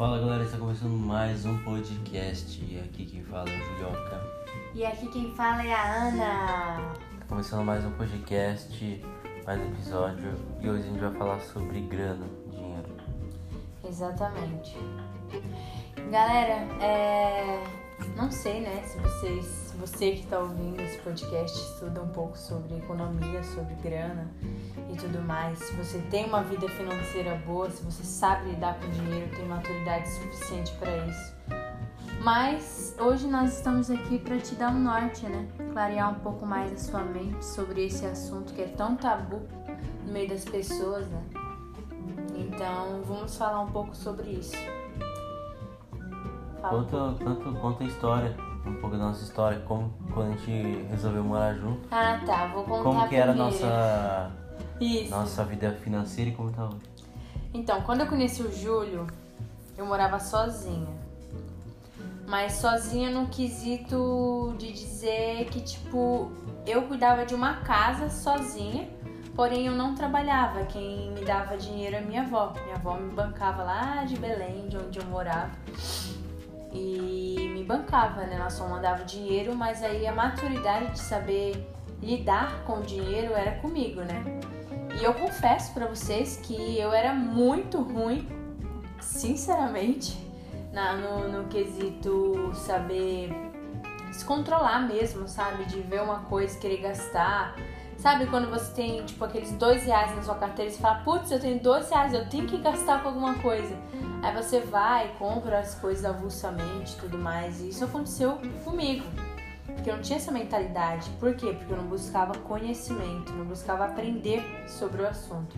Fala galera, está começando mais um podcast e aqui quem fala é o Julioca. E aqui quem fala é a Ana. Tá começando mais um podcast, mais um episódio e hoje a gente vai falar sobre grana, dinheiro. Exatamente. Galera, é... não sei, né, se vocês, se você que está ouvindo esse podcast estuda um pouco sobre economia, sobre grana tudo mais, se você tem uma vida financeira boa, se você sabe lidar com dinheiro, tem maturidade suficiente para isso. Mas hoje nós estamos aqui para te dar um norte, né? Clarear um pouco mais a sua mente sobre esse assunto que é tão tabu no meio das pessoas, né? Então vamos falar um pouco sobre isso. Fala Conta, conta, conta a história, um pouco da nossa história, como quando a gente resolveu morar junto, Ah, tá. Vou contar como que era a nossa, Isso. nossa vida financeira e como tá hoje. Então, quando eu conheci o Júlio, eu morava sozinha. Mas sozinha no quesito de dizer que, tipo, eu cuidava de uma casa sozinha, porém eu não trabalhava. Quem me dava dinheiro é minha avó. Minha avó me bancava lá de Belém, de onde eu morava. E me bancava, né? Ela só mandava dinheiro, mas aí a maturidade de saber lidar com o dinheiro era comigo, né? E eu confesso pra vocês que eu era muito ruim, sinceramente, na, no, no quesito saber se controlar mesmo, sabe? De ver uma coisa e querer gastar. Sabe quando você tem, tipo, aqueles dois reais na sua carteira e você fala, putz, eu tenho dois reais, eu tenho que gastar com alguma coisa. Aí você vai, compra as coisas avulsamente e tudo mais. E isso aconteceu comigo. Porque eu não tinha essa mentalidade. Por quê? Porque eu não buscava conhecimento, não buscava aprender sobre o assunto.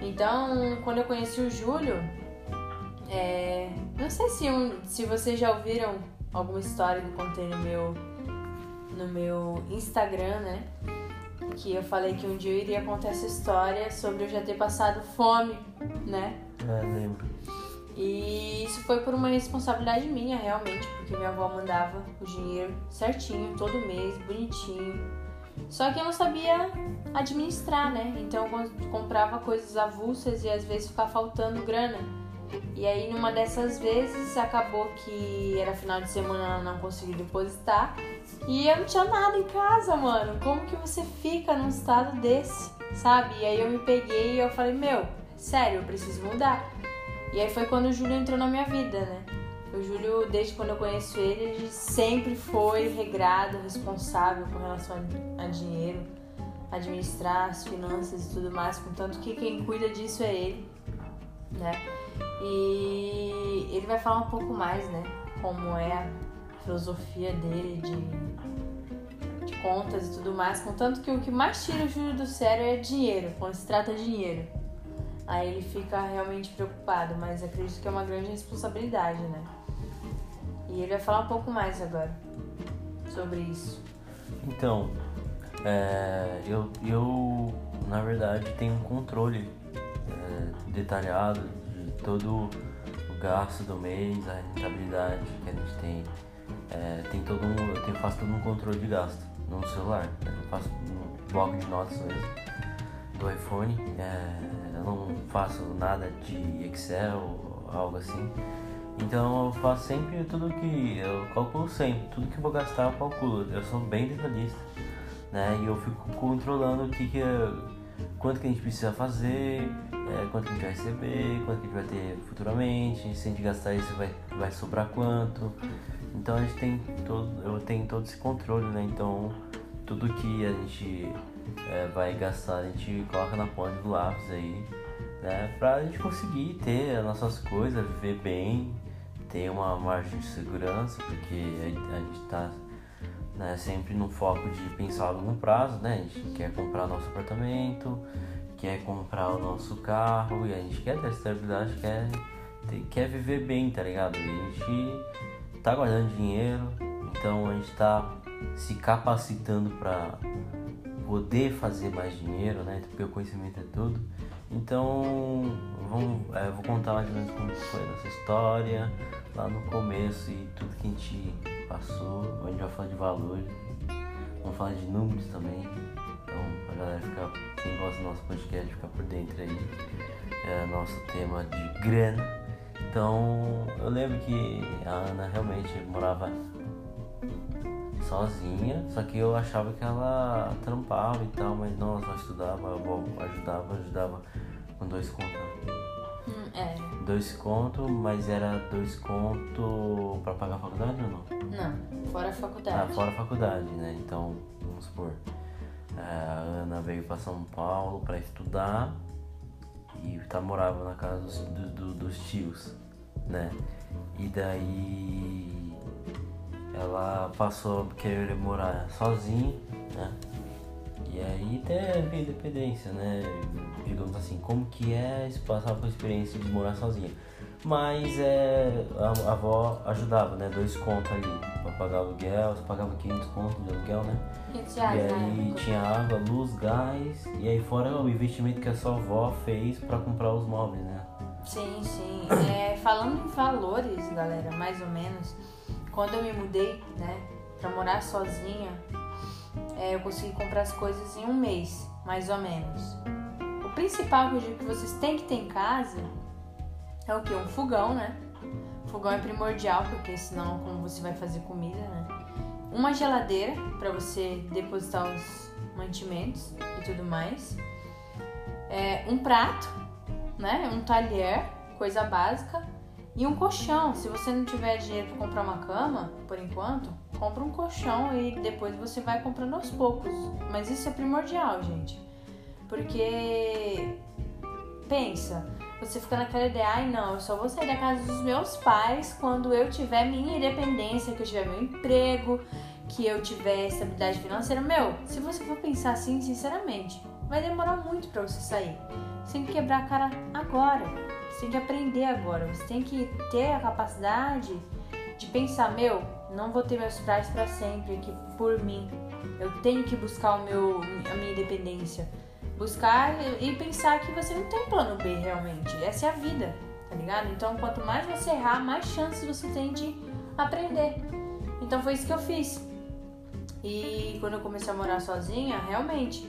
Então, quando eu conheci o Júlio, é, não sei se, um- se vocês já ouviram alguma história que eu contei no meu, no meu Instagram, né? Que eu falei que um dia eu iria contar essa história sobre eu já ter passado fome, né? É, lembro. E isso foi por uma responsabilidade minha, realmente, porque minha avó mandava o dinheiro certinho, todo mês, bonitinho. Só que eu não sabia administrar, né? Então eu com- comprava coisas avulsas e às vezes ficava faltando grana. E aí numa dessas vezes acabou que era final de semana ela não conseguiu depositar e eu não tinha nada em casa, mano. Como que você fica num estado desse, sabe? E aí eu me peguei e eu falei, meu, sério, eu preciso mudar. E aí foi quando o Júlio entrou na minha vida, né? O Júlio, desde quando eu conheço ele, ele sempre foi regrado, responsável com relação a, dinheiro, administrar as finanças e tudo mais, contanto que quem cuida disso é ele, né? E ele vai falar um pouco mais, né? Como é a filosofia dele de, de contas e tudo mais, contanto que o que mais tira o Júlio do sério é dinheiro, quando se trata de dinheiro. Aí ele fica realmente preocupado, mas acredito que é uma grande responsabilidade, né? E ele vai falar um pouco mais agora sobre isso. Então, é, eu, eu, na verdade, tenho um controle é, detalhado de todo o gasto do mês, a rentabilidade que a gente tem. É, tem todo um, eu tenho, faço todo um controle de gasto no celular. Eu faço no bloco de notas mesmo do iPhone. É, faço nada de Excel algo assim. Então eu faço sempre tudo que. Eu calculo sempre, tudo que eu vou gastar eu calculo. Eu sou bem detalhista, né? E eu fico controlando o que, que quanto que a gente precisa fazer, é, quanto que a gente vai receber, quanto que a gente vai ter futuramente, se a gente gastar isso vai, vai sobrar quanto. Então a gente tem todo. Eu tenho todo esse controle, né? Então tudo que a gente é, vai gastar a gente coloca na ponta do lápis aí, né? Pra gente conseguir ter as nossas coisas, viver bem, ter uma margem de segurança, porque a, gente tá né, sempre no foco de pensar a longo prazo, né? A gente quer comprar nosso apartamento, quer comprar o nosso carro e a gente quer ter estabilidade, quer, quer viver bem, tá ligado? E a gente tá guardando dinheiro, então a gente tá se capacitando para poder fazer mais dinheiro, né? Porque o conhecimento é tudo. Então, vamos, é, vou contar mais ou menos como foi essa história lá no começo e tudo que a gente passou. A gente vai falar de valores, vamos falar de números também. Então, pra galera ficar, quem gosta do nosso podcast, ficar por dentro aí. É nosso tema de grana. Então eu lembro que a Ana realmente morava sozinha, só que eu achava que ela trampava e tal, mas não, ela só estudava, avó ajudava, ajudava com dois contos. Hum, é. Dois contos, mas era dois contos pra pagar a faculdade ou não? Não, fora a faculdade. Ah, fora a faculdade, né? Então, vamos supor, é, a Ana veio pra São Paulo pra estudar e tá, morava na casa dos, do- do- dos tios, né? E daí ela passou a querer morar sozinha, né? E aí teve independência, né? Digamos assim, como que é se passar por experiência de morar sozinha. Mas é, a, a avó ajudava, né? Dois contos ali pra pagar aluguel, você pagava 500 contos de aluguel, né? 500 E reais na aí tinha água, luz, gás, e aí fora o investimento que a sua avó fez pra comprar os móveis, né? Sim, sim. É, falando em valores, galera, mais ou menos, quando eu me mudei, né, pra morar sozinha, é, eu consegui comprar as coisas em um mês, mais ou menos. O principal que eu digo que vocês têm que ter em casa é o que? Um fogão, né? Fogão é primordial, porque senão como você vai fazer comida, né? Uma geladeira para você depositar os mantimentos e tudo mais. É, um prato, né? Um talher, coisa básica. E um colchão. Se você não tiver dinheiro para comprar uma cama, por enquanto, compra um colchão e depois você vai comprando aos poucos. Mas isso é primordial, gente. Porque pensa, você fica naquela ideia, ai não, eu só vou sair da casa dos meus pais quando eu tiver minha independência, que eu tiver meu emprego, que eu tiver estabilidade financeira. Meu, se você for pensar assim, sinceramente, vai demorar muito pra você sair. Você tem que quebrar a cara agora. Você tem que aprender agora. Você tem que ter a capacidade de pensar, meu, não vou ter meus pais pra sempre aqui por mim. Eu tenho que buscar o meu, a minha independência. Buscar e pensar que você não tem plano B realmente. Essa é a vida, tá ligado? Então, quanto mais você errar, mais chances você tem de aprender. Então, foi isso que eu fiz. E quando eu comecei a morar sozinha, realmente,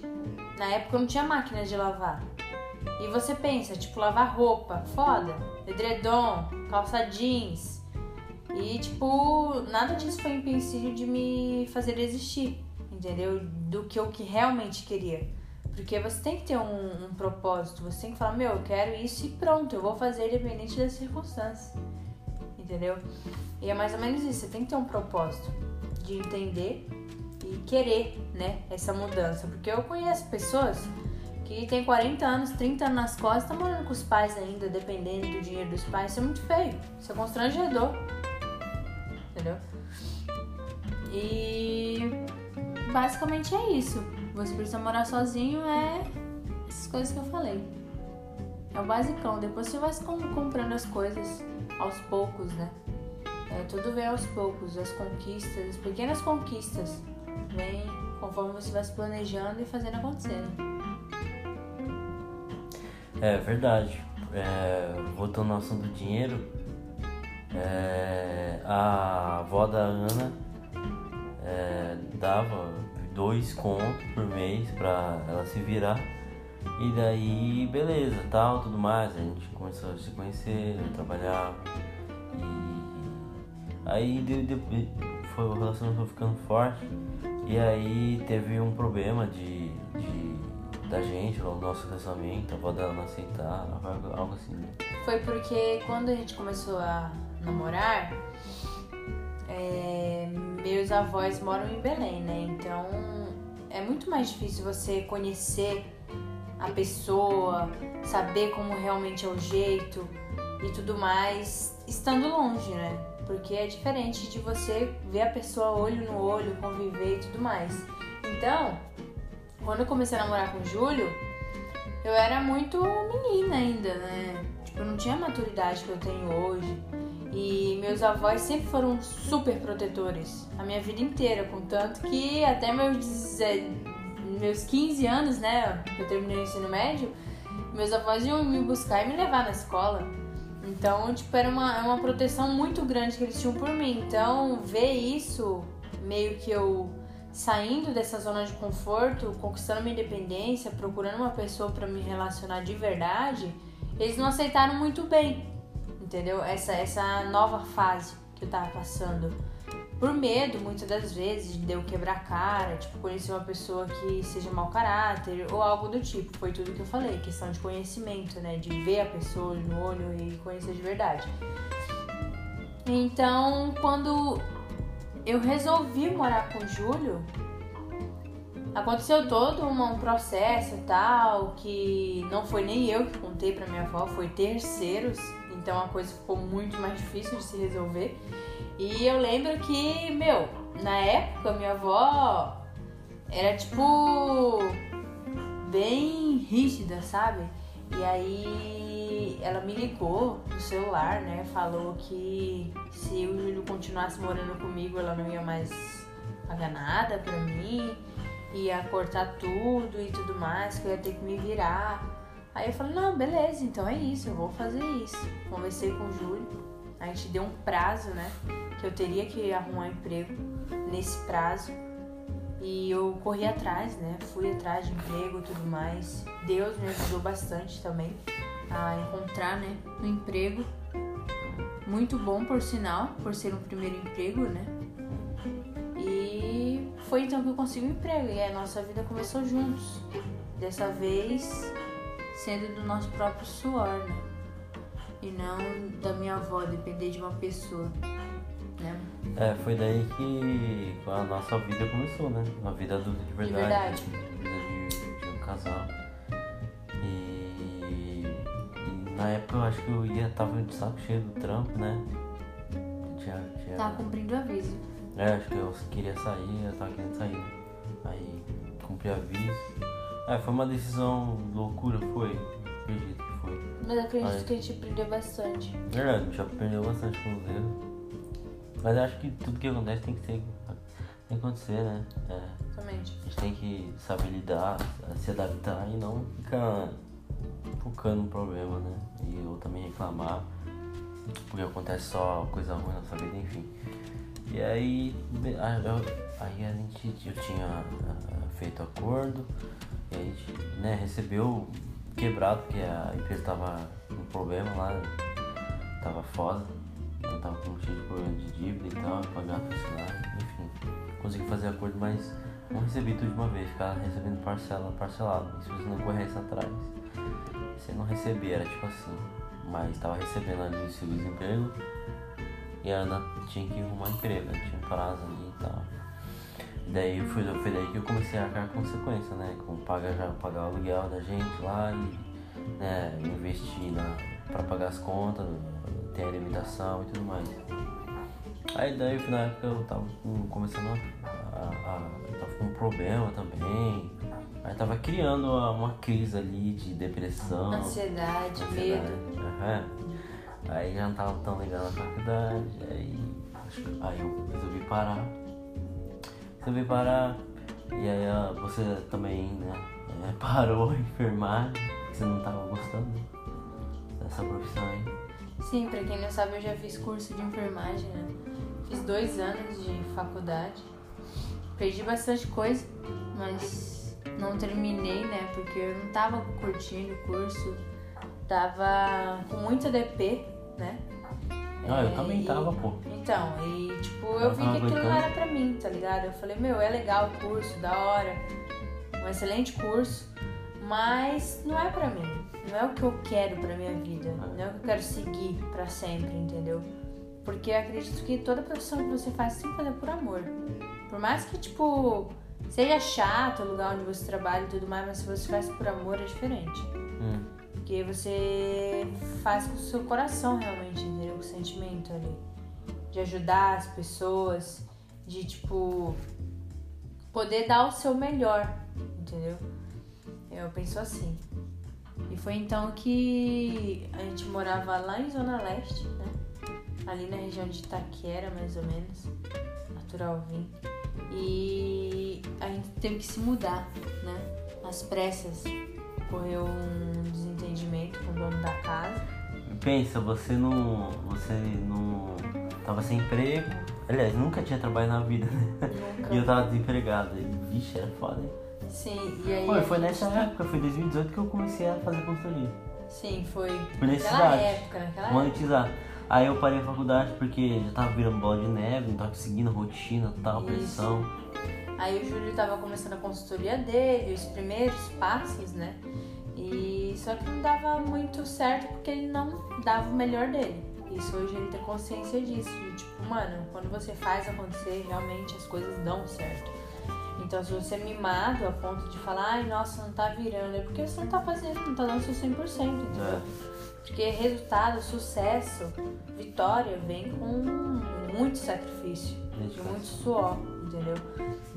na época eu não tinha máquina de lavar. E você pensa, tipo, lavar roupa, foda, edredom, calça jeans. E, tipo, nada disso foi empecilho de me fazer desistir, entendeu? Do que eu que realmente queria. Porque você tem que ter um, um propósito, você tem que falar, meu, eu quero isso e pronto, eu vou fazer independente das circunstâncias. Entendeu? E é mais ou menos isso, você tem que ter um propósito de entender e querer, né, essa mudança. Porque eu conheço pessoas que tem 40 anos, 30 anos nas costas, tá morando com os pais ainda, dependendo do dinheiro dos pais. Isso é muito feio, isso é constrangedor. Entendeu? E basicamente é isso. Você precisa morar sozinho é essas coisas que eu falei. É o basicão. Depois você vai comprando as coisas aos poucos, né? É, tudo vem aos poucos, as conquistas, as pequenas conquistas. Vem conforme você vai se planejando e fazendo acontecer. né? É verdade. É, voltando ao assunto do dinheiro, é, a avó da Ana é, dava dois contos por mês pra ela se virar. E daí, beleza, tal, tudo mais. A gente começou a se conhecer, a trabalhar. E aí de, foi, o relacionamento foi ficando forte. E aí teve um problema de da gente, o nosso relacionamento, a avó dela não aceitar, algo assim, né? Foi porque quando a gente começou a namorar, é, meus avós moram em Belém, né? Então é muito mais difícil você conhecer a pessoa, saber como realmente é o jeito e tudo mais, estando longe, né? Porque é diferente de você ver a pessoa olho no olho, conviver e tudo mais. Então, quando eu comecei a namorar com o Júlio, eu era muito menina ainda, né? Tipo, eu não tinha a maturidade que eu tenho hoje. E meus avós sempre foram super protetores a minha vida inteira, contanto que até meus, meus 15 anos, né, eu terminei o ensino médio, meus avós iam me buscar e me levar na escola. Então, tipo, era uma, uma proteção muito grande que eles tinham por mim. Então, ver isso, meio que eu saindo dessa zona de conforto, conquistando minha independência, procurando uma pessoa para me relacionar de verdade, eles não aceitaram muito bem, entendeu? Essa, essa nova fase que eu tava passando. Por medo, muitas das vezes, de eu quebrar a cara, tipo, conhecer uma pessoa que seja mau caráter ou algo do tipo. Foi tudo que eu falei, questão de conhecimento, né? De ver a pessoa no olho e conhecer de verdade. Então, quando eu resolvi morar com o Júlio, aconteceu todo um processo tal, que não foi nem eu que contei pra minha avó, foi terceiros, então a coisa ficou muito mais difícil de se resolver. E eu lembro que, meu, na época minha avó era tipo bem rígida, sabe? E aí ela me ligou no celular, né? Falou que se o Júlio continuasse morando comigo, ela não ia mais pagar nada pra mim, ia cortar tudo e tudo mais, que eu ia ter que me virar. Aí eu falei, não, beleza, então é isso, eu vou fazer isso. Conversei com o Júlio, a gente deu um prazo, né? Que eu teria que arrumar um emprego nesse prazo. E eu corri atrás, né? Fui atrás de emprego e tudo mais. Deus me ajudou bastante também a encontrar, né? Um emprego muito bom, por sinal, por ser um primeiro emprego, né? E foi então que eu consegui um emprego e a nossa vida começou juntos. Dessa vez sendo do nosso próprio suor, né? E não da minha avó, depender de uma pessoa, né? É, foi daí que a nossa vida começou, né? Uma vida adulta de verdade. verdade. Vida de, de um casal. Na época eu acho que eu ia, tava de saco cheio do trampo, né? Tinha, tinha, Tá cumprindo o aviso. É, acho que eu queria sair, eu tava querendo sair. Aí cumpri aviso. É, foi uma decisão loucura, foi. Acredito que foi. Mas acredito Ai. que a gente aprendeu bastante. Verdade, a gente já perdeu bastante com os erros. Mas acho que tudo que acontece tem que ser. Tem que acontecer, né? É, Exatamente. a gente tem que saber lidar, se adaptar e não ficar focando no problema, né? E eu também reclamar, porque acontece só coisa ruim na nossa vida, enfim. E aí, eu- aí a gente, eu tinha ah, feito acordo, e a gente né, recebeu quebrado, porque a empresa tava com problema lá, tava foda, tava com cheio de problema de dívida e tal, pagar funcionário, enfim. Consegui fazer acordo, mas não recebi tudo de uma vez, ficava recebendo parcela parcelado. Você não corresse atrás, você não recebia, era tipo assim. Mas tava recebendo ali o seu desemprego e a Ana tinha que arrumar emprego, né? tinha prazo ali e tal. Daí foi, foi daí que eu comecei a arcar consequência, né? Com pagar, pagar o aluguel da gente lá e né, investir na, pra pagar as contas, ter alimentação e tudo mais. Aí daí na época eu tava com- começando a, a, a- tava com um problema também. Aí tava criando uma, uma crise ali de depressão. Ansiedade, ansiedade. medo. Aham. Aí já não tava tão legal na faculdade. Aí, aí eu resolvi parar. Resolvi parar. E aí ah, você também, né? é, parou a enfermagem. porque Você não tava gostando dessa profissão aí. Sim, pra quem não sabe, eu já fiz curso de enfermagem, né? Fiz dois anos de faculdade. Perdi bastante coisa, mas não terminei, né? Porque eu não tava curtindo o curso. Tava com muita DP, né? Ah, eu É, também tava, pô. Então, e tipo, Eu eu vi que aquilo não era pra mim, tá ligado? Eu falei, meu, é legal o curso, da hora, um excelente curso, mas não é pra mim. Não é o que eu quero pra minha vida. Não é o que eu quero seguir pra sempre, entendeu? Porque eu acredito que toda profissão que você faz, você tem que fazer por amor. Por mais que, tipo, seja chato o lugar onde você trabalha e tudo mais, mas se você faz por amor é diferente. Hum. Porque você faz com o seu coração realmente, entendeu? Com o sentimento ali. De ajudar as pessoas, de tipo poder dar o seu melhor, entendeu? Eu penso assim. E foi então que a gente morava lá em Zona Leste, né? Ali na região de Itaquera, mais ou menos. Natural vim. E a gente teve que se mudar, né? Às pressas. Ocorreu um desentendimento com o dono da casa. Pensa, você não. Você não. Tava sem emprego. Aliás, nunca tinha trabalho na vida, né? Nunca. E eu tava desempregado. E, vixe, era foda, hein? Sim, e aí. Foi, a foi gente- nessa época, foi 2018 que eu comecei a fazer consultoria. Sim, foi. Por Naquela época, naquela época. monetizar. Aí eu parei a faculdade porque já tava virando bola de neve, não tava conseguindo rotina, tal, Isso. pressão. Aí o Júlio tava começando a consultoria dele, os primeiros passos, né? E só que não dava muito certo porque ele não dava o melhor dele. Isso hoje ele tem consciência disso. De, tipo, mano, quando você faz acontecer, realmente as coisas dão certo. Então, se você é mimado a ponto de falar, ai, nossa, não tá virando, é porque você não tá fazendo, não tá dando seu 100%, entendeu? É. Porque resultado, sucesso, vitória vem com muito sacrifício, de Dedicação. muito suor, entendeu?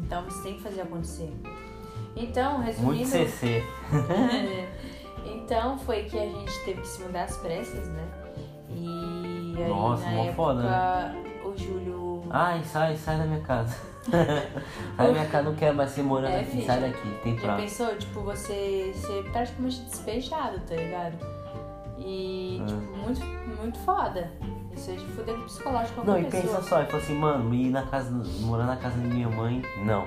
Então você tem que fazer acontecer. Então, resumindo. Muito CC. então foi que a gente teve que se mudar às pressas, né? E aí Nossa, na época foda, né? o Júlio. Ai, sai, sai da minha casa. sai da minha casa, não quero mais ser morando É, aqui, filho. sai daqui, tem Já prazo. pensou, tipo, você ser praticamente despejado, tá ligado? E, É. tipo, muito, muito foda. Isso é de fuder com psicológico Não, e pensa só, e fala assim, mano, ir na casa, morar na casa da minha mãe, não.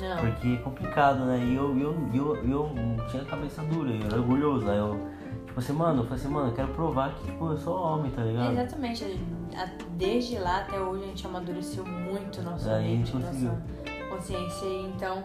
Não. Porque é complicado, né? E eu, eu, eu, eu tinha cabeça dura, eu era orgulhoso. Aí eu, tipo assim, mano, eu falei assim, mano, eu quero provar que tipo, eu sou homem, tá ligado? Exatamente. A- Desde lá até hoje a gente amadureceu muito nossa Aí a mente, gente conseguiu. nossa consciência. Então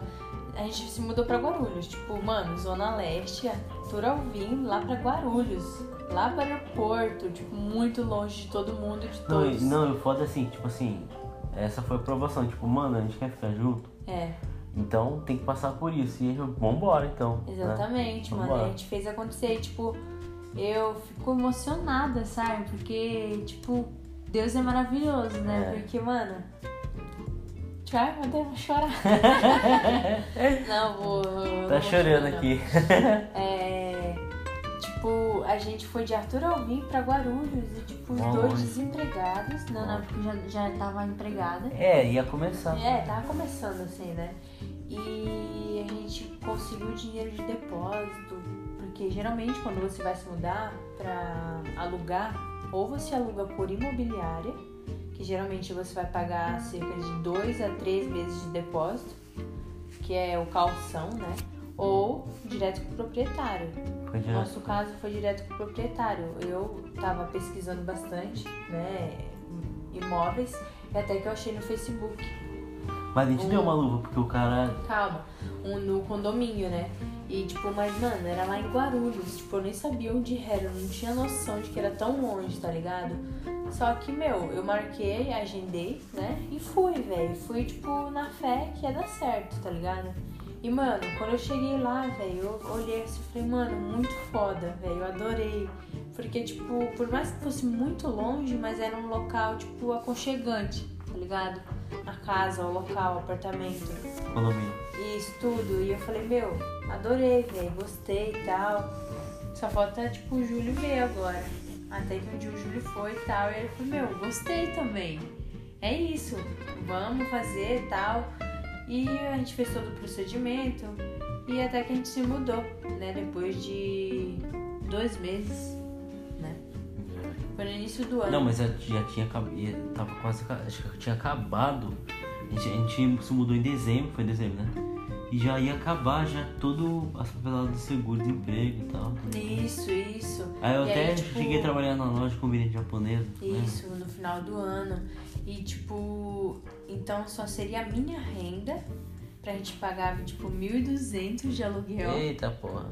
a gente se mudou pra Guarulhos. Tipo, mano, Zona Leste, Arthur Alvim, lá pra Guarulhos. Lá pro aeroporto, tipo, muito longe de todo mundo e de Não, todos. não, eu foda assim, tipo assim, essa foi a aprovação, tipo, mano, a gente quer ficar junto, É, então tem que passar por isso. E vambora então. né? exatamente, mano. Vambora. A gente fez acontecer. Tipo, eu fico emocionada, sabe? Porque, tipo, Deus é maravilhoso, né? É. Porque, mano. Meu Deus, vou chorar. Não, vou. Tá vou chorando chorar, aqui. É. Tipo, a gente foi de Arthur Alvim pra Guarulhos e, tipo, os dois desempregados. Não, não, porque já, já tava empregada. É, ia começar. É, tava começando assim, né? E a gente conseguiu dinheiro de depósito, porque geralmente quando você vai se mudar pra alugar, ou você aluga por imobiliária, que geralmente você vai pagar cerca de 2 a 3 meses de depósito, que é o calção, né? Ou direto com o proprietário. Foi No nosso caso foi direto com o proprietário. Eu tava pesquisando bastante, né? Imóveis, e até que eu achei no Facebook. Mas a gente Um- deu uma luva, porque o cara. Calma, um no condomínio, né? E tipo, mas mano, era lá em Guarulhos, tipo, eu nem sabia onde era, eu não tinha noção de que era tão longe, tá ligado? Só que, meu, eu marquei, agendei, né? E fui, velho. Fui, tipo, na fé que ia dar certo, tá ligado? E, mano, quando eu cheguei lá, velho, eu olhei assim e falei, mano, muito foda, velho, eu adorei. Porque, tipo, por mais que fosse muito longe, mas era um local, tipo, aconchegante, tá ligado? A casa, o local, o apartamento. Condomínio. Isso tudo. E eu falei, meu, adorei, velho, gostei e tal. Só falta, tipo, o Júlio ver agora. Até que um dia o Júlio foi e tal. E ele falou, meu, gostei também. É isso, vamos fazer e tal. E a gente fez todo o procedimento. E até que a gente se mudou, né? Depois de dois meses, né? Foi no início do ano. Não, mas já, tinha acabado. Tava quase. Acho que tinha acabado. A gente, a gente se mudou em dezembro, foi em dezembro, né? E já ia acabar já todo as papeladas do seguro de emprego e tal. Isso, isso. Aí eu E até aí, tipo, cheguei a trabalhar na loja de conveniente japonesa. né? Isso, no final do ano. E tipo, então só seria a minha renda pra gente pagar tipo 1.200 de aluguel. Eita porra.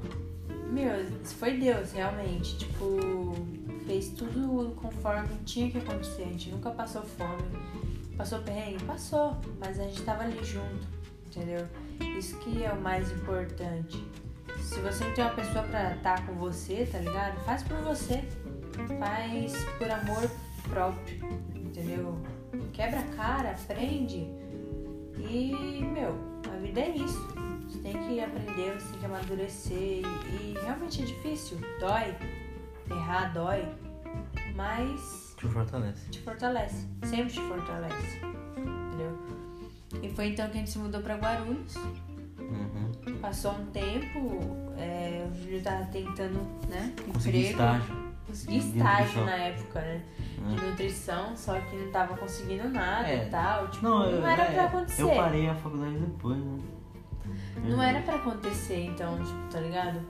Meu, foi Deus, realmente. Tipo, fez tudo conforme tinha que acontecer. A gente nunca passou fome. Passou perrengue? Passou. Mas a gente tava ali junto, entendeu? Isso que é o mais importante. Se você não tem uma pessoa pra estar com você, tá ligado? Faz por você. Faz por amor próprio, entendeu? Quebra a cara, aprende. E, meu, a vida é isso. Você tem que aprender, você tem que amadurecer. E, e realmente é difícil. Dói. Errar dói. Mas Te fortalece. te fortalece. Sempre te fortalece. Entendeu? E foi então que a gente se mudou pra Guarulhos. Uhum. Passou um tempo, é, o Júlio tava tentando, né? Consegui emprego. estágio. Consegui de estágio na época, né? De Hum. nutrição, só que não tava conseguindo nada É. e tal. Tipo, Não, não, era é, pra acontecer. Eu parei a faculdade depois, né? Não era pra acontecer, então, tipo, tá ligado?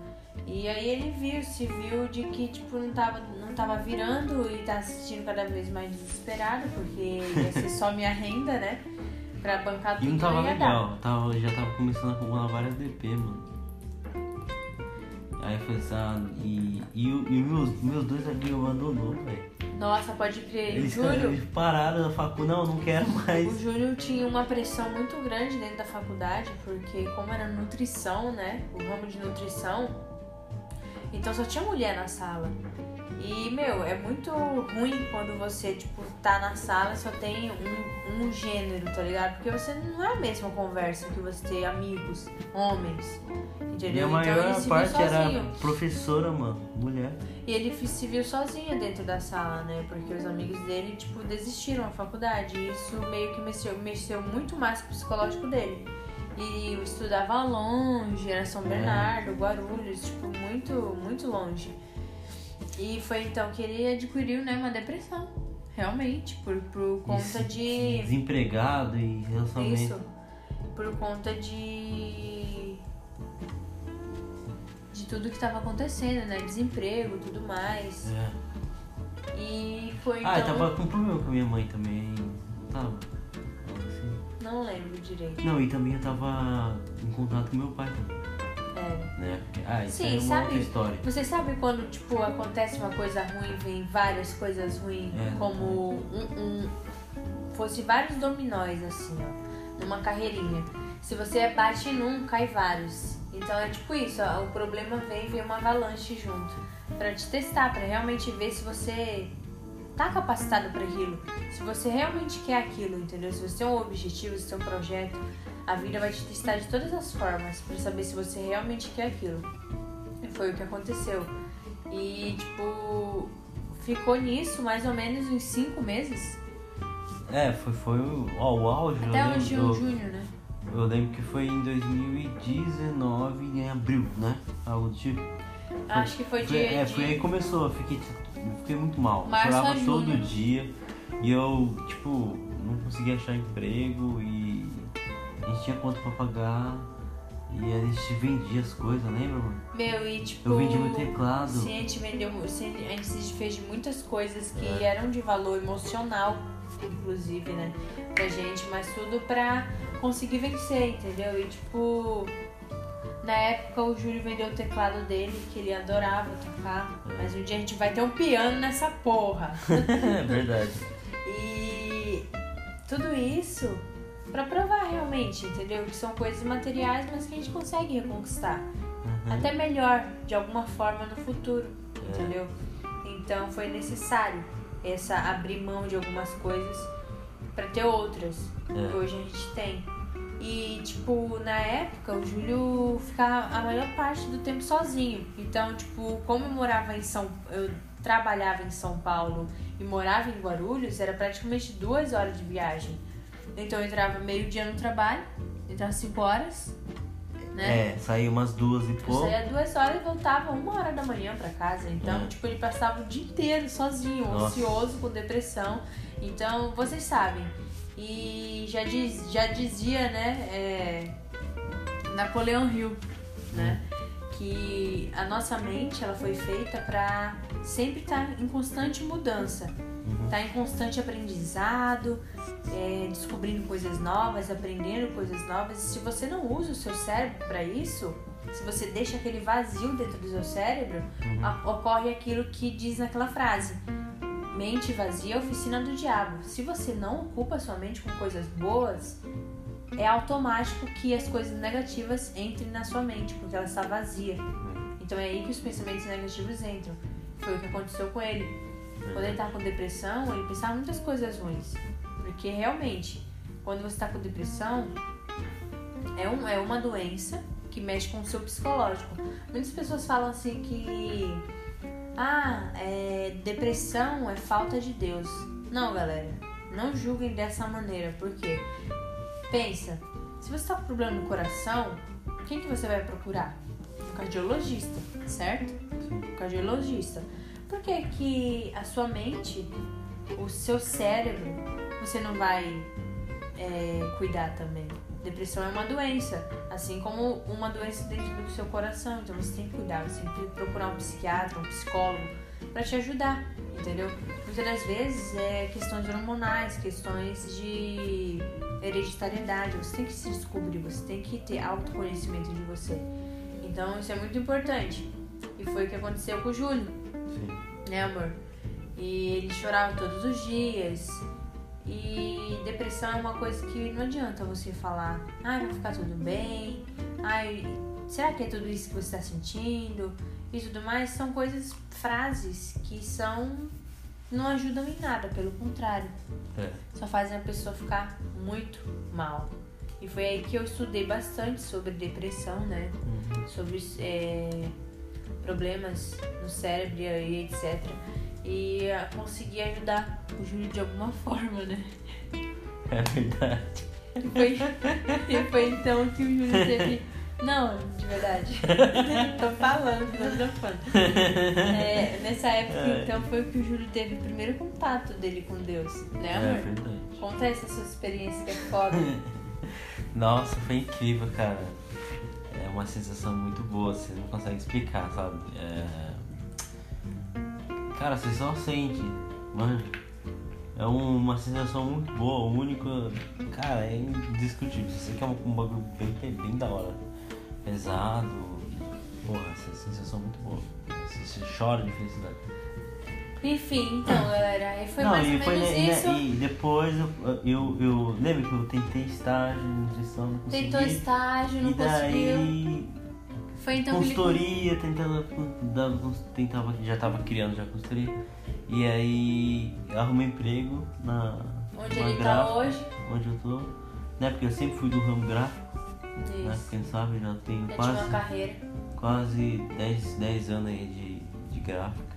E aí ele viu, se viu de que tipo não tava, não tava virando e tá assistindo cada vez mais desesperado, porque ia ser só minha renda, né? Pra bancar tudo E não tava ia legal, tava, já tava começando a acumular várias DP, mano. Aí foi assim, ah, e, e, o- e meus, meus dois amigos abandonou, velho. Nossa, pode crer. Eles, Júlio, eles pararam na facu, não, não quero mais. o Júlio tinha uma pressão muito grande dentro da faculdade, porque como era nutrição, né? O ramo de nutrição, então só tinha mulher na sala. E, meu, é muito ruim quando você, tipo, tá na sala e só tem um, um gênero, tá ligado? Porque você não é a mesma conversa que você ter amigos, homens, entendeu? Minha então ele maior se viu parte era sozinho. professora, mano, mulher. E ele se viu sozinho dentro da sala, né? Porque os amigos dele, tipo, desistiram da faculdade. E isso meio que mexeu, mexeu muito mais com o psicológico dele. E eu estudava longe, era São É. Bernardo, Guarulhos, tipo, muito, muito longe. E foi então que ele adquiriu, né, uma depressão. Realmente, por, por conta Isso, de. Desempregado e relacionamento. Isso. Por conta de. De tudo que tava acontecendo, né? Desemprego tudo mais. É. E foi então. Ah, eu tava com problema com a minha mãe também. Não tava? Assim. Não lembro direito. Não, e também eu tava em contato com meu pai também, É. né? Ah, isso Sim, é uma sabe- outra história. Você sabe quando, tipo, acontece uma coisa ruim, vem várias coisas ruins, É. como um, um- fosse vários dominóis, assim, ó, numa carreirinha. Se você bate num, cai vários. Então é tipo isso, ó, o problema vem, vem uma avalanche junto. Pra te testar, pra realmente ver se você tá capacitado para aquilo. Se você realmente quer aquilo, entendeu? Se você tem um objetivo, se tem um projeto, a vida vai te testar de todas as formas para saber se você realmente quer aquilo. E foi o que aconteceu. E, tipo, ficou nisso mais ou menos uns cinco meses. É, foi, foi o, ó, o auge. Até eu, em junho, né? eu lembro que foi em 2019, em abril, né? Algo do tipo. Acho que foi Foi, dia é, de... foi aí que começou, eu fiquei, eu fiquei muito mal. Março Chorava todo dia e eu, tipo, não conseguia achar emprego e a gente tinha conta pra pagar e a gente vendia as coisas, lembra, mano? Meu, e tipo... Eu vendi meu teclado. Sim, a gente vendeu, sim, a gente fez muitas coisas que É. eram de valor emocional, inclusive, né? Pra gente, mas tudo pra conseguir vencer, entendeu? E tipo, na época o Júlio vendeu o teclado dele, que ele adorava tocar, mas um dia a gente vai ter um piano nessa porra. é verdade. E tudo isso pra provar realmente, entendeu? Que são coisas materiais, mas que a gente consegue reconquistar. Uhum. Até melhor, de alguma forma, no futuro, É. entendeu? Então foi necessário essa abrir mão de algumas coisas pra ter outras É. que hoje a gente tem. E, tipo, na época, o Júlio ficava a maior parte do tempo sozinho. Então, tipo, como eu morava em São... Eu trabalhava em São Paulo e morava em Guarulhos, era praticamente duas horas de viagem. Então, eu entrava meio-dia no trabalho, entrava cinco horas, né? É, saiu umas duas e pouco. saía duas horas e voltava uma hora da manhã pra casa. Então, É. tipo, ele passava o dia inteiro sozinho, Nossa. ansioso, com depressão. Então, vocês sabem. E já, diz, já dizia, né, é, Napoleão Hill, né? Que a nossa mente, ela foi feita pra sempre estar em constante mudança. Uhum. Tá em constante aprendizado, é, descobrindo coisas novas, aprendendo coisas novas. E se você não usa o seu cérebro para isso, se você deixa aquele vazio dentro do seu cérebro, Uhum. ocorre aquilo que diz naquela frase: mente vazia é oficina do diabo. Se você não ocupa sua mente com coisas boas, é automático que as coisas negativas entrem na sua mente, porque ela está vazia. Então é aí que os pensamentos negativos entram. Foi o que aconteceu com ele. Quando ele tava com depressão, ele pensava muitas coisas ruins. Porque realmente, quando você tá com depressão, é, um, é uma doença que mexe com o seu psicológico. Muitas pessoas falam assim que. Ah, é, depressão é falta de Deus. Não, galera. Não julguem dessa maneira. Porque, pensa, se você tá com problema no coração, quem que você vai procurar? Um cardiologista, certo? Um cardiologista. Por que, que a sua mente, o seu cérebro, você não vai é, cuidar também. Depressão é uma doença, assim como uma doença dentro do seu coração. Então você tem que cuidar, você tem que procurar um psiquiatra, um psicólogo para te ajudar, entendeu? Muitas das vezes é questões hormonais, questões de hereditariedade. Você tem que se descobrir, você tem que ter autoconhecimento de você. Então isso é muito importante. E foi o que aconteceu com o Júlio, Sim. né, amor? E ele chorava todos os dias. E depressão é uma coisa que não adianta você falar, ai, vai ficar tudo bem, ai, será que é tudo isso que você está sentindo? E tudo mais são coisas, frases que são. não ajudam em nada, pelo contrário. É. Só fazem a pessoa ficar muito mal. E foi aí que eu estudei bastante sobre depressão, né? Uhum. Sobre é, problemas no cérebro e etc. E consegui ajudar o Júlio de alguma forma, né? É verdade. E foi, e foi então que o Júlio teve. Não, de verdade. Tô falando, tô trocando. É, nessa época, É. então, foi que o Júlio teve o primeiro contato dele com Deus, né, É amor? verdade. Conta essa sua experiência que é foda. Nossa, foi incrível, cara. É uma sensação muito boa, você não consegue explicar, sabe? É... Cara, você só sente, mano. É um- uma sensação muito boa, única. Cara, é indiscutível. Você quer um, um bagulho bem, bem da hora. Pesado. Porra, essa sensação é muito boa. Você, chora de felicidade. Enfim, então, galera, aí foi não, mais ou foi, menos né, isso. e depois eu, eu, eu. Lembra que eu tentei estágio nutrição, não consegui. Tentou estágio, não e daí. conseguiu. Foi então ele consultoria, tentando, dava cons- tentava, já tava criando já consultoria. E aí arrumei emprego na Onde ele tá gráfica, hoje. onde eu tô. Né? Porque eu sempre fui do ramo gráfico, né? Isso. Quem sabe já tenho Já quase, uma carreira. quase 10, 10 anos aí de, de gráfica.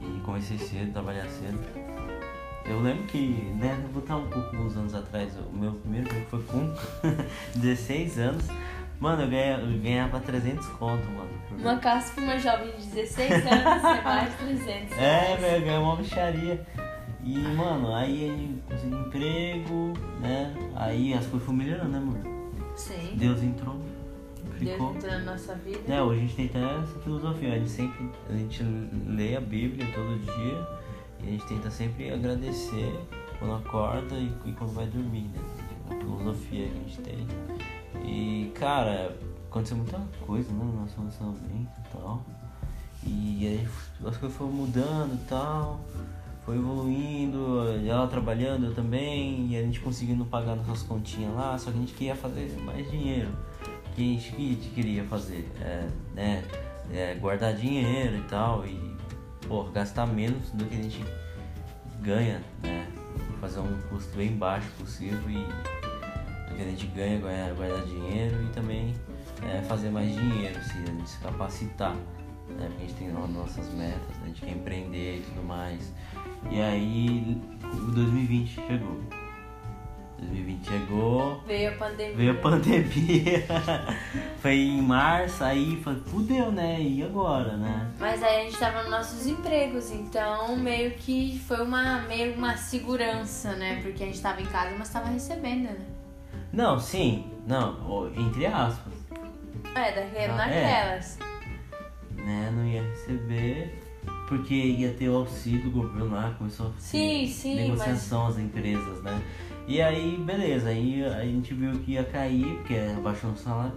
E comecei cedo, trabalhar cedo. Eu lembro que, né, vou botar um pouco uns anos atrás, o meu primeiro emprego foi com 16 anos. Mano, eu ganhava, eu ganhava 300 conto, mano. Uma casa pra uma jovem de 16 anos é mais de 300 É, velho, ganhei uma bicharia. E, mano, aí eu consegui emprego, né? Aí as coisas foram melhorando, né, amor? Sim. Deus entrou, Deus ficou. entrou na nossa vida. Né, hoje a gente tem até essa filosofia, a gente sempre a gente lê a Bíblia todo dia e a gente tenta sempre agradecer quando acorda e, e quando vai dormir, né? É uma filosofia que a gente tem. E, cara, aconteceu muita coisa, né, no nosso relacionamento e tal. E aí as coisas foram mudando e tal, foi evoluindo, ela trabalhando, eu também, e a gente conseguindo pagar nossas continhas lá, só que a gente queria fazer mais dinheiro. Que a gente, queria fazer, é, né, é, guardar dinheiro e tal, e pô, gastar menos do que a gente ganha, né? Fazer um custo bem baixo possível e do que a gente ganha, guardar, guardar dinheiro e também é, fazer mais dinheiro, se a gente se capacitar, né? Porque a gente tem as nossas metas, né? a gente quer empreender e tudo mais. E aí o 2020 chegou. 2020 chegou, Veio a pandemia. veio a pandemia, foi em março, aí foi, fudeu, né? E agora, né? Mas aí a gente tava nos nossos empregos, então meio que foi uma, meio uma segurança, né? Porque a gente tava em casa, mas tava recebendo, né? Não, sim, não, entre aspas, É, daquela, Ah, é. naquelas. né? Não ia receber, porque ia ter o auxílio do governo lá, começou a Sim, sim, negociação às empresas, né? E aí, beleza, aí a gente viu que ia cair, porque abaixou o salário.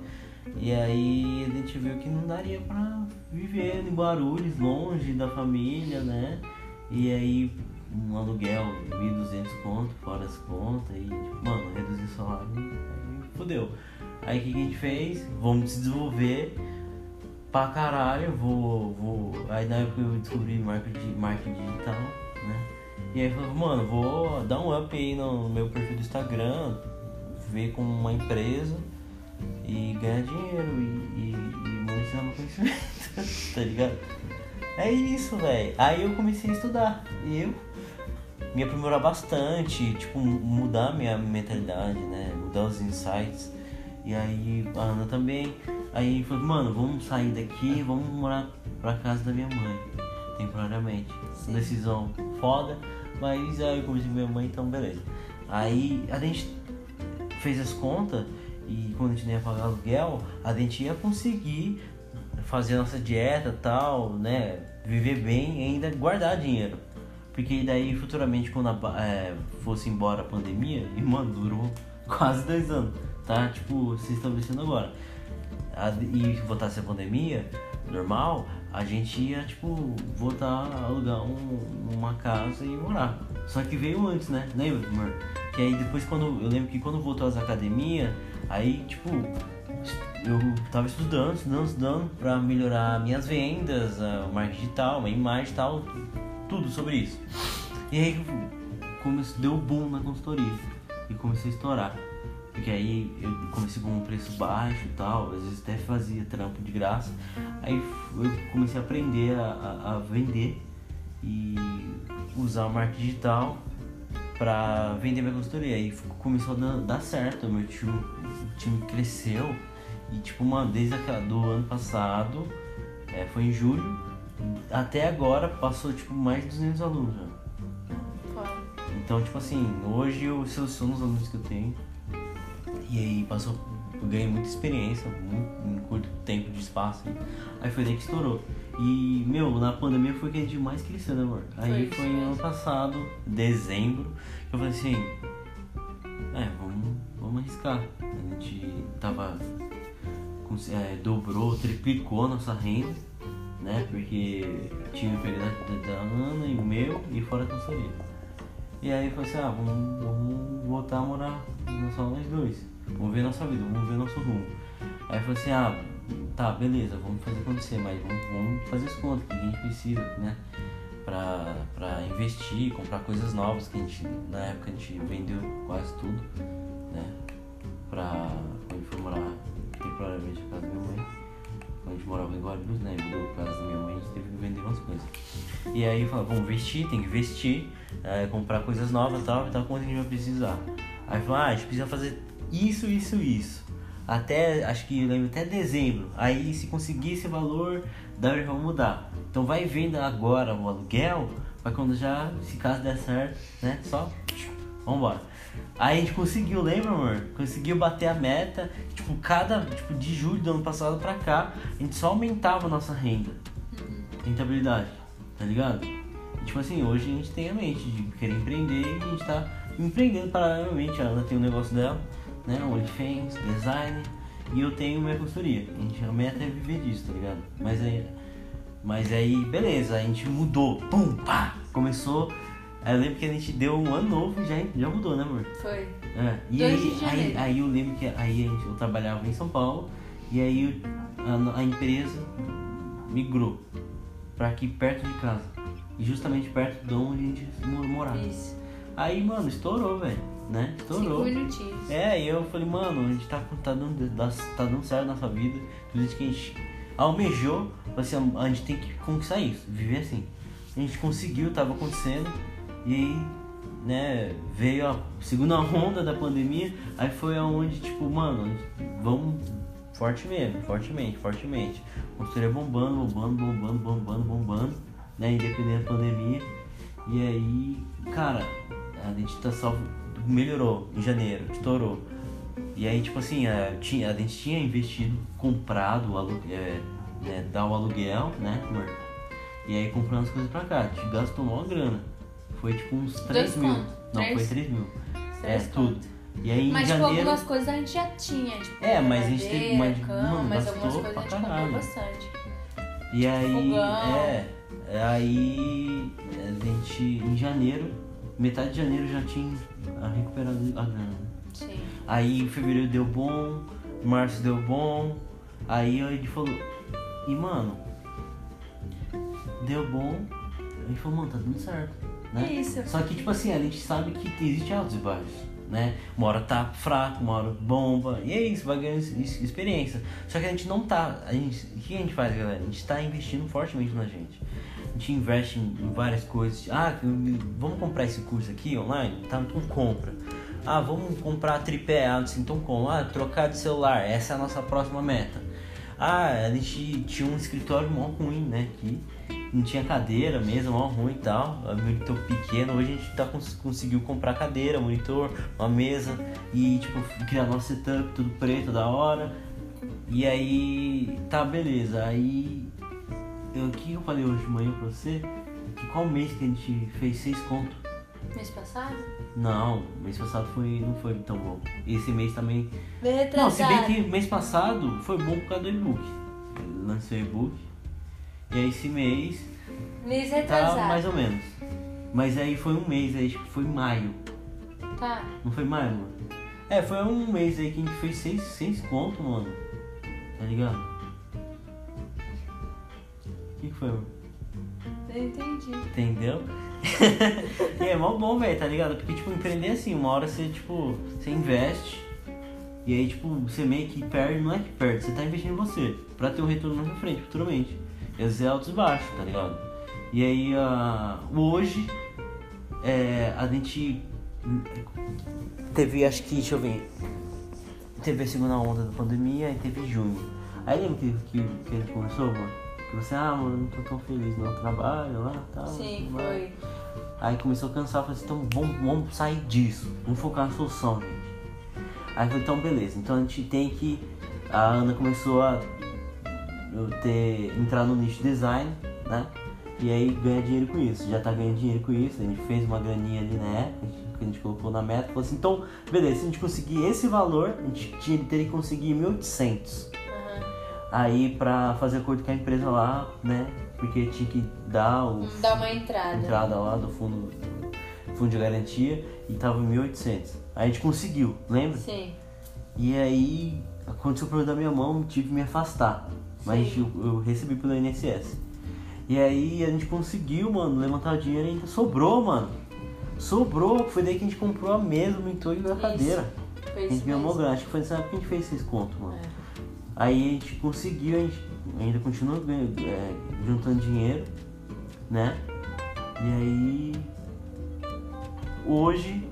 E aí a gente viu que não daria pra viver em Guarulhos, longe da família, né? E aí um aluguel, 1.200 conto, fora as contas, e tipo, mano, reduzir o salário, aí fodeu. Aí o que, que a gente fez? Vamos se desenvolver pra caralho, vou. vou... Aí na época eu descobri marketing, marketing digital, né? E aí falei, mano, vou dar um up aí no meu perfil do Instagram, ver como uma empresa e ganhar dinheiro e, e, e monetizar meu conhecimento, tá ligado? É isso, velho. Aí eu comecei a estudar. E eu me aprimorar bastante, tipo, mudar minha mentalidade, né? Mudar os insights. E aí a Ana também. Aí falou, mano, vamos sair daqui, vamos morar pra casa da minha mãe, temporariamente. Sim. Decisão foda, mas aí eu comecei com minha mãe, então beleza. Aí a gente fez as contas e quando a gente ia pagar aluguel, a gente ia conseguir fazer a nossa dieta tal, né? Viver bem e ainda guardar dinheiro. Porque daí futuramente quando a, é, fosse embora a pandemia, e mano, durou quase dois anos, tá? Tipo, se estabelecendo agora. A, e voltasse a pandemia, normal, a gente ia, tipo, voltar a alugar um, uma casa e morar. Só que veio antes, né? Lembra, amor? Que aí depois quando. Eu lembro que quando voltou às academias, aí, tipo, eu tava estudando, estudando, estudando pra melhorar minhas vendas, a marketing digital, a imagem e tal, tudo sobre isso. E aí comecei, deu boom na consultoria e comecei a estourar. Porque aí eu comecei com um preço baixo e tal, às vezes até fazia trampo de graça. Aí eu comecei a aprender a, a, vender e usar o marketing digital para vender minha consultoria. Aí começou a dar certo, meu time, o time cresceu e tipo, mano, desde aquela, do ano passado, é, foi em julho, até agora passou tipo mais de 200 alunos já. Então, tipo assim, hoje eu seleciono os alunos que eu tenho e aí passou, eu ganhei muita experiência, muito, em curto tempo de espaço. Aí, aí foi daí que estourou. E, meu, na pandemia foi que a gente mais cresceu, né, amor? Aí foi, foi ano passado, dezembro, que eu falei assim, é, vamos, vamos arriscar. A gente tava, é, dobrou, triplicou a nossa renda, né? Porque tinha o período da, da Ana e o meu e fora a consultoria. E aí falei assim, ah, vamos, vamos voltar a morar só nós dois. Vamos ver nossa vida, vamos ver nosso rumo. Aí falei assim, ah, tá, beleza, vamos fazer acontecer, mas vamos, vamos fazer as contas que a gente precisa, né? Pra, pra investir, comprar coisas novas que a gente, na época a gente vendeu quase tudo, né? Pra quando foi morar temporariamente na casa da minha mãe. Quando a gente morava em Guarulhos, né? Mudou pra casa da minha mãe, a gente teve que vender umas coisas. E aí eu falei, vamos investir, tem que investir, é, comprar coisas novas e tal, e tal, quanto a gente vai precisar. Aí falou, ah, a gente precisa fazer isso, isso, isso. Até, acho que lembro até dezembro. Aí se conseguir esse valor, dá pra mudar. Então vai vendo agora o aluguel, para quando já, se caso der certo, né? Só vambora. Aí a gente conseguiu, lembra, amor? Conseguiu bater a meta. Tipo, cada. Tipo, de julho do ano passado pra cá, a gente só aumentava a nossa renda. Rentabilidade, tá ligado? E, tipo assim, hoje a gente tem a mente de querer empreender e a gente tá empreendendo paralelamente. A Ana tem o um negócio dela né? OnlyFans, design e eu tenho minha consultoria. A, gente, a meta é viver disso, tá ligado? Mas aí, mas aí, beleza, a gente mudou, pum, pá, começou. Aí eu lembro que a gente deu um ano novo já, já mudou, né, amor? Foi. É. E aí, aí, aí, eu lembro que aí gente, eu trabalhava em São Paulo e aí a, a empresa migrou para aqui perto de casa. E justamente perto de onde a gente morava. Isso. Aí, mano, estourou, velho né? Estourou. Cinco minutinhos. É, e eu falei, mano, a gente tá, tá, dando, tá dando certo na nossa vida, tudo isso que a gente almejou, assim, a gente tem que conquistar isso, viver assim. A gente conseguiu, tava acontecendo, e aí, né, veio a segunda onda da pandemia, aí foi aonde, tipo, mano, vamos forte mesmo, fortemente, fortemente. Consultoria bombando, bombando, bombando, bombando, bombando, né, independente da pandemia. E aí, cara, a gente tá salvo melhorou em janeiro, estourou. E aí, tipo assim, a, tinha, a gente tinha investido, comprado, é, né, dar o aluguel, né? E aí comprando as coisas pra cá. A gente gastou uma grana. Foi tipo uns 3 mil. Conto. Não, três? foi 3 mil. é, tudo. E aí, mas, em tipo, janeiro... algumas coisas a gente já tinha, tipo, É, mas a gente teve. Mas, cama, mano, mas algumas coisas a gente comprou bastante. E aí, Fogão. é. Aí a gente, em janeiro, metade de janeiro já tinha recuperado a grana. Sim. Aí em fevereiro deu bom, março deu bom, aí ele falou, e mano, deu bom, a gente falou, mano, tá dando certo. Né? Isso. Só que tipo assim, a gente sabe que existe altos e baixos. Né? Uma hora tá fraco, uma hora bomba, e é isso, vai ganhando experiência. Só que a gente não tá. A gente, o que a gente faz, galera? A gente tá investindo fortemente na gente a gente investe em, várias coisas. Ah, vamos comprar esse curso aqui online? Tá, então compra. Ah, vamos comprar tripé, ah, então como? Ah, trocar de celular, essa é a nossa próxima meta. Ah, a gente tinha um escritório mó ruim, né, aqui. Não tinha cadeira, mesa, mó ruim e tal. Monitor pequeno, hoje a gente tá, cons conseguiu comprar cadeira, monitor, uma mesa e tipo, criar nosso setup, tudo preto, da hora. E aí, tá, beleza. Aí, eu, o que eu falei hoje de manhã pra você? Que qual mês que a gente fez seis conto? Mês passado? Não, mês passado foi, não foi tão bom. Esse mês também. Não, se bem que mês passado foi bom por causa do e-book. Lancei o e-book. E aí esse mês Mês tá retrasado. mais ou menos. Mas aí foi um mês, aí acho que foi maio. Tá. Não foi maio, mano? É, foi um mês aí que a gente fez seis, seis conto, mano. Tá ligado? O que, que foi, mano? Eu entendi. Entendeu? e é mó bom, velho, tá ligado? Porque, tipo, empreender é assim, uma hora você, tipo, você investe e aí, tipo, você meio que perde, não é que perde, você tá investindo em você pra ter um retorno mais na frente, futuramente. E vezes é altos e baixos, tá ligado? E aí, ah, hoje, é, a gente teve, acho que, deixa eu ver, teve a segunda onda da pandemia e teve junho. Aí lembra que, que, que a gente conversou, mano? Que você, ah, mano, não tô tão feliz no meu trabalho lá e tal. Sim, foi. Aí começou a cansar, falei assim, então vamos, vamos sair disso, vamos focar na solução, gente. Aí eu falei, então beleza, então a gente tem que. A Ana começou a eu ter entrar no nicho design, né? E aí ganhar dinheiro com isso. Já tá ganhando dinheiro com isso, a gente fez uma graninha ali na época, que a gente colocou na meta, falou assim, então, beleza, se a gente conseguir esse valor, a gente tinha, teria que conseguir 1.800 Aham. aí pra fazer acordo com a empresa lá, né? Porque tinha que dar o Vamos dar uma entrada. entrada lá do fundo, fundo de garantia e tava em 1.800. Aí a gente conseguiu, lembra? Sim. E aí aconteceu o problema da minha mão, tive que me afastar. Mas eu, eu recebi pelo INSS. E aí a gente conseguiu, mano, levantar o dinheiro e ainda sobrou, mano. Sobrou, foi daí que a gente comprou a mesa, o monitor e a cadeira. Foi A gente ganhou mesmo. grana, acho que foi nessa época que a gente fez esses contos, mano. É. Aí a gente conseguiu, a gente ainda continua ganha- é, juntando dinheiro, né? E aí hoje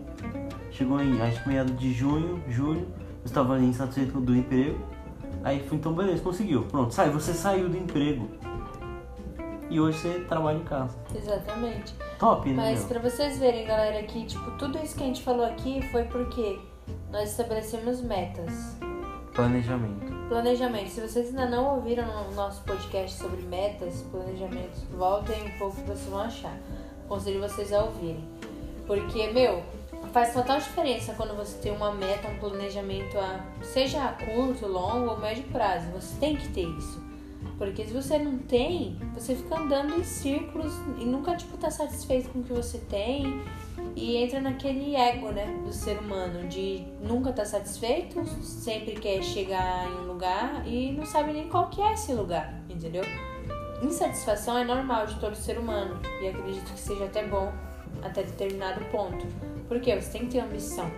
chegou em acho que meado de junho, julho, eu estava insatisfeito do emprego. Aí foi então beleza, conseguiu. Pronto, sai, você saiu do emprego. E hoje você trabalha em casa. Exatamente. Top, né? Mas pra vocês verem, galera, que tipo, tudo isso que a gente falou aqui foi porque nós estabelecemos metas. Planejamento. Planejamento. Se vocês ainda não ouviram o nosso podcast sobre metas, planejamentos, voltem um pouco que vocês vão achar. Aconselho vocês a ouvirem. Porque, meu, faz total diferença quando você tem uma meta, um planejamento a seja a curto, longo ou médio prazo. Você tem que ter isso. Porque se você não tem, você fica andando em círculos e nunca tipo tá satisfeito com o que você tem e entra naquele ego, né, do ser humano de nunca tá satisfeito, sempre quer chegar em um lugar e não sabe nem qual que é esse lugar, entendeu? Insatisfação é normal de todo ser humano e acredito que seja até bom até determinado ponto. Porque você tem que ter ambição.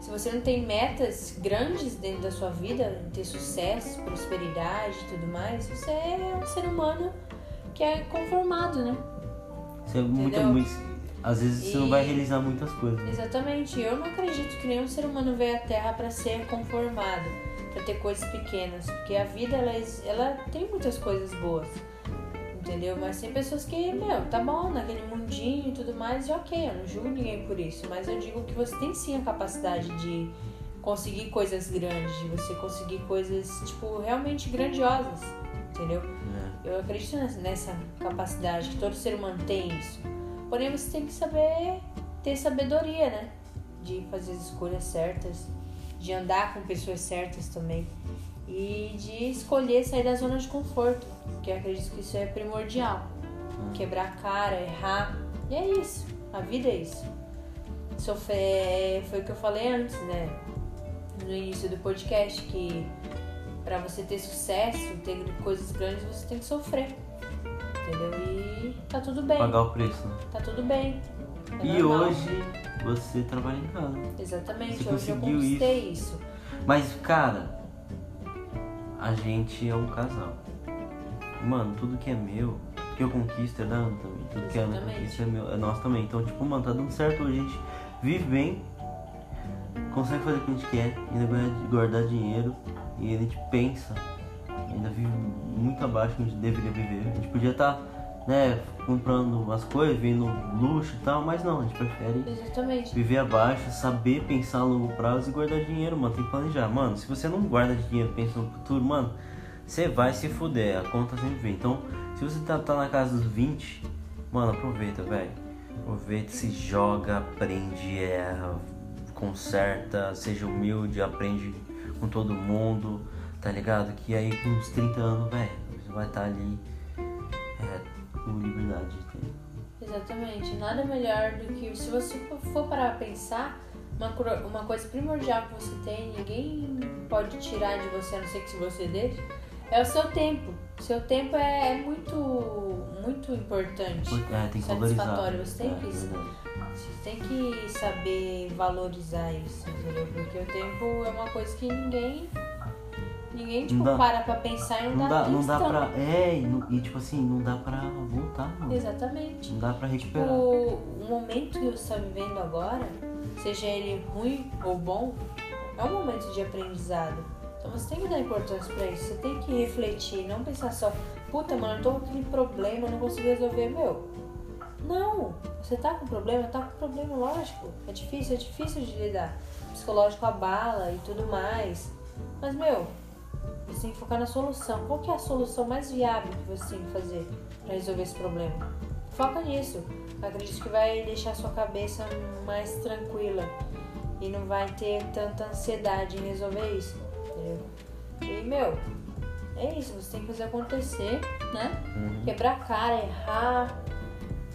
Se você não tem metas grandes dentro da sua vida, ter sucesso, prosperidade e tudo mais, você é um ser humano que é conformado, né? Você é muito, muito- às vezes você não vai E- realizar muitas coisas. né? Exatamente. Eu não acredito que nenhum ser humano veio à Terra para ser conformado, para ter coisas pequenas, porque a vida ela, ela tem muitas coisas boas, entendeu? Mas tem pessoas que, meu, tá bom naquele mundinho e tudo mais, e ok, eu não julgo ninguém por isso, mas eu digo que você tem sim a capacidade de conseguir coisas grandes, de você conseguir coisas, tipo, realmente grandiosas, entendeu? É. Eu acredito nessa- capacidade, que todo ser humano tem isso. Porém, você tem que saber ter sabedoria, né? De fazer as escolhas certas, de andar com pessoas certas também. E de escolher sair da zona de conforto, que eu acredito que isso é primordial. Quebrar a cara, errar. E é isso. A vida é isso. Sofrer foi o que eu falei antes, né? No início do podcast, que Pra você ter sucesso, ter coisas grandes, você tem que sofrer. Entendeu? E tá tudo bem. Pagar o preço. né? Tá tudo bem. É E hoje você trabalha em casa. Exatamente, Você hoje eu conquistei isso. Mas, cara, a gente é um casal. Mano, tudo que é meu, que eu conquisto é da Ana também. Tudo que a Ana conquista é, meu, é nosso também. Então, tipo, mano, tá dando certo. A gente vive bem, consegue fazer o que a gente quer, ainda guardar dinheiro e a gente pensa ainda vive muito abaixo do que a gente deveria viver. A gente podia estar, né, comprando umas coisas, vendo luxo e tal, mas não, a gente prefere Exatamente. viver abaixo, saber pensar a longo prazo e guardar dinheiro, mano. Tem que planejar. Mano, se você não guarda dinheiro pensando no futuro, mano, você vai se fuder. A conta sempre vem. Então, se você tá, tá na casa dos 20, mano, aproveita, velho. Aproveita, se joga, aprende, erra, conserta, seja humilde, aprende com todo mundo, tá ligado? Que aí com uns 30 anos, velho, você vai estar ali é, com liberdade, entendeu? Exatamente. Nada melhor do que se você for parar pra pensar, uma, uma coisa primordial que você tem, ninguém pode tirar de você, a não ser que se você deixe, é o seu tempo. Seu tempo é, é muito, muito importante. É, tem que. Satisfatório, você tem É, que-. Você tem que saber valorizar isso, entendeu? Porque o tempo é uma coisa que ninguém. Ninguém, tipo, dá- para pra pensar e não, Não dá, dá, não dá pra. É, e, não- e, tipo assim, não dá pra voltar, mano. Exatamente. Não dá pra Tipo, recuperar. o momento que você está vivendo agora, seja ele ruim ou bom, é um momento de aprendizado. Então você tem que dar importância pra isso. Você tem que refletir, não pensar só, puta, mano, eu tô com aquele problema, eu não consigo resolver, meu. Não, você tá com problema, tá com problema, lógico. É difícil, é difícil de lidar. O psicológico abala e tudo mais. Mas, meu, você tem que focar na solução. Qual que é a solução mais viável que você tem que fazer pra resolver esse problema? Foca nisso. Acredito que vai deixar sua cabeça mais tranquila e não vai ter tanta ansiedade em resolver isso, entendeu? E, meu, é isso. Você tem que fazer acontecer, né? Uhum. Quebrar a cara, errar,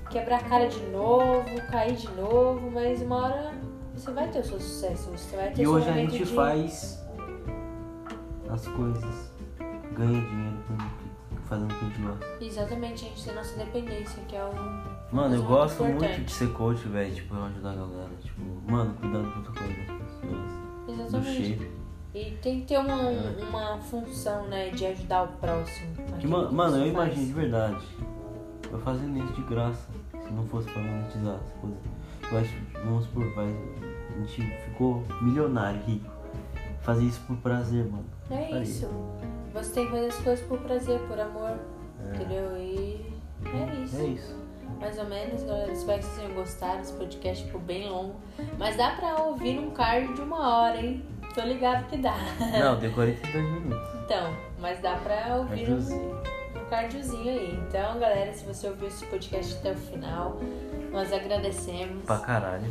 quebrar a cara de novo, cair de novo, mas uma hora você vai ter o seu sucesso, você vai ter E seu hoje a gente de... faz as coisas, ganha dinheiro com- fazendo o gente gosta. Exatamente, a gente tem nossa independência, que é um. Mano, eu gosto importante. muito de ser coach, velho. Tipo, ajudar a galera. Tipo, mano, cuidando do protocolo das pessoas, do Exatamente. shape. E tem que ter uma, uma função, né, de ajudar o próximo. Que, mano, que mano, eu imagino de verdade. Eu fazendo isso de graça. Se não fosse pra monetizar. Se fosse, eu acho, vamos supor, vai, a gente ficou milionário, rico. Fazer isso por prazer, mano. É Faria. isso. Você tem que fazer as coisas por prazer, por amor, É. entendeu? E é isso. É isso. Mais ou menos, galera. Espero que vocês tenham gostado. Esse podcast ficou bem longo. Mas dá pra ouvir num card de uma hora, hein? Tô ligado que dá. Não, deu 42 minutos. Então, mas dá pra ouvir um, Cardiozinho. um cardiozinho aí. Então, galera, se você ouviu esse podcast até o final, nós agradecemos. Pra caralho.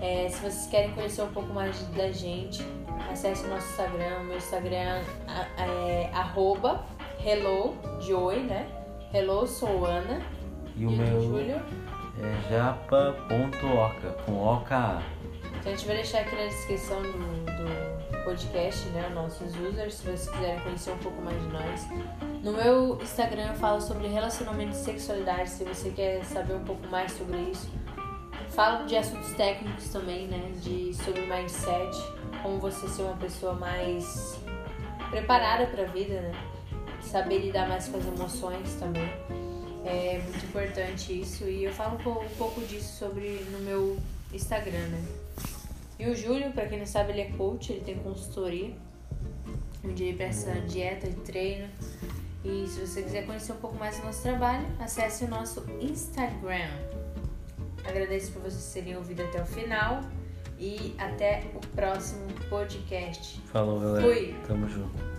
É, se vocês querem conhecer um pouco mais da gente, acesse o nosso Instagram. Meu Instagram é arroba hello de oi, né? Hello, sou Ana. E o do meu Júlio. é japa.oca, com OKA. Então a gente vai deixar aqui na descrição do, do podcast, né? Nossos users, se vocês quiserem conhecer um pouco mais de nós. No meu Instagram eu falo sobre relacionamento e sexualidade, se você quer saber um pouco mais sobre isso. Falo de assuntos técnicos também, né? De, sobre mindset, como você ser uma pessoa mais preparada para a vida, né? Saber lidar mais com as emoções também. É muito importante isso. E eu falo um po- pouco disso sobre no meu Instagram, né? E o Júlio, pra quem não sabe, ele é coach, ele tem consultoria, onde ele presta dieta e treino. E se você quiser conhecer um pouco mais do nosso trabalho, acesse o nosso Instagram. Agradeço por vocês terem ouvido até o final e até o próximo podcast. Falou, galera. Fui. Tamo junto.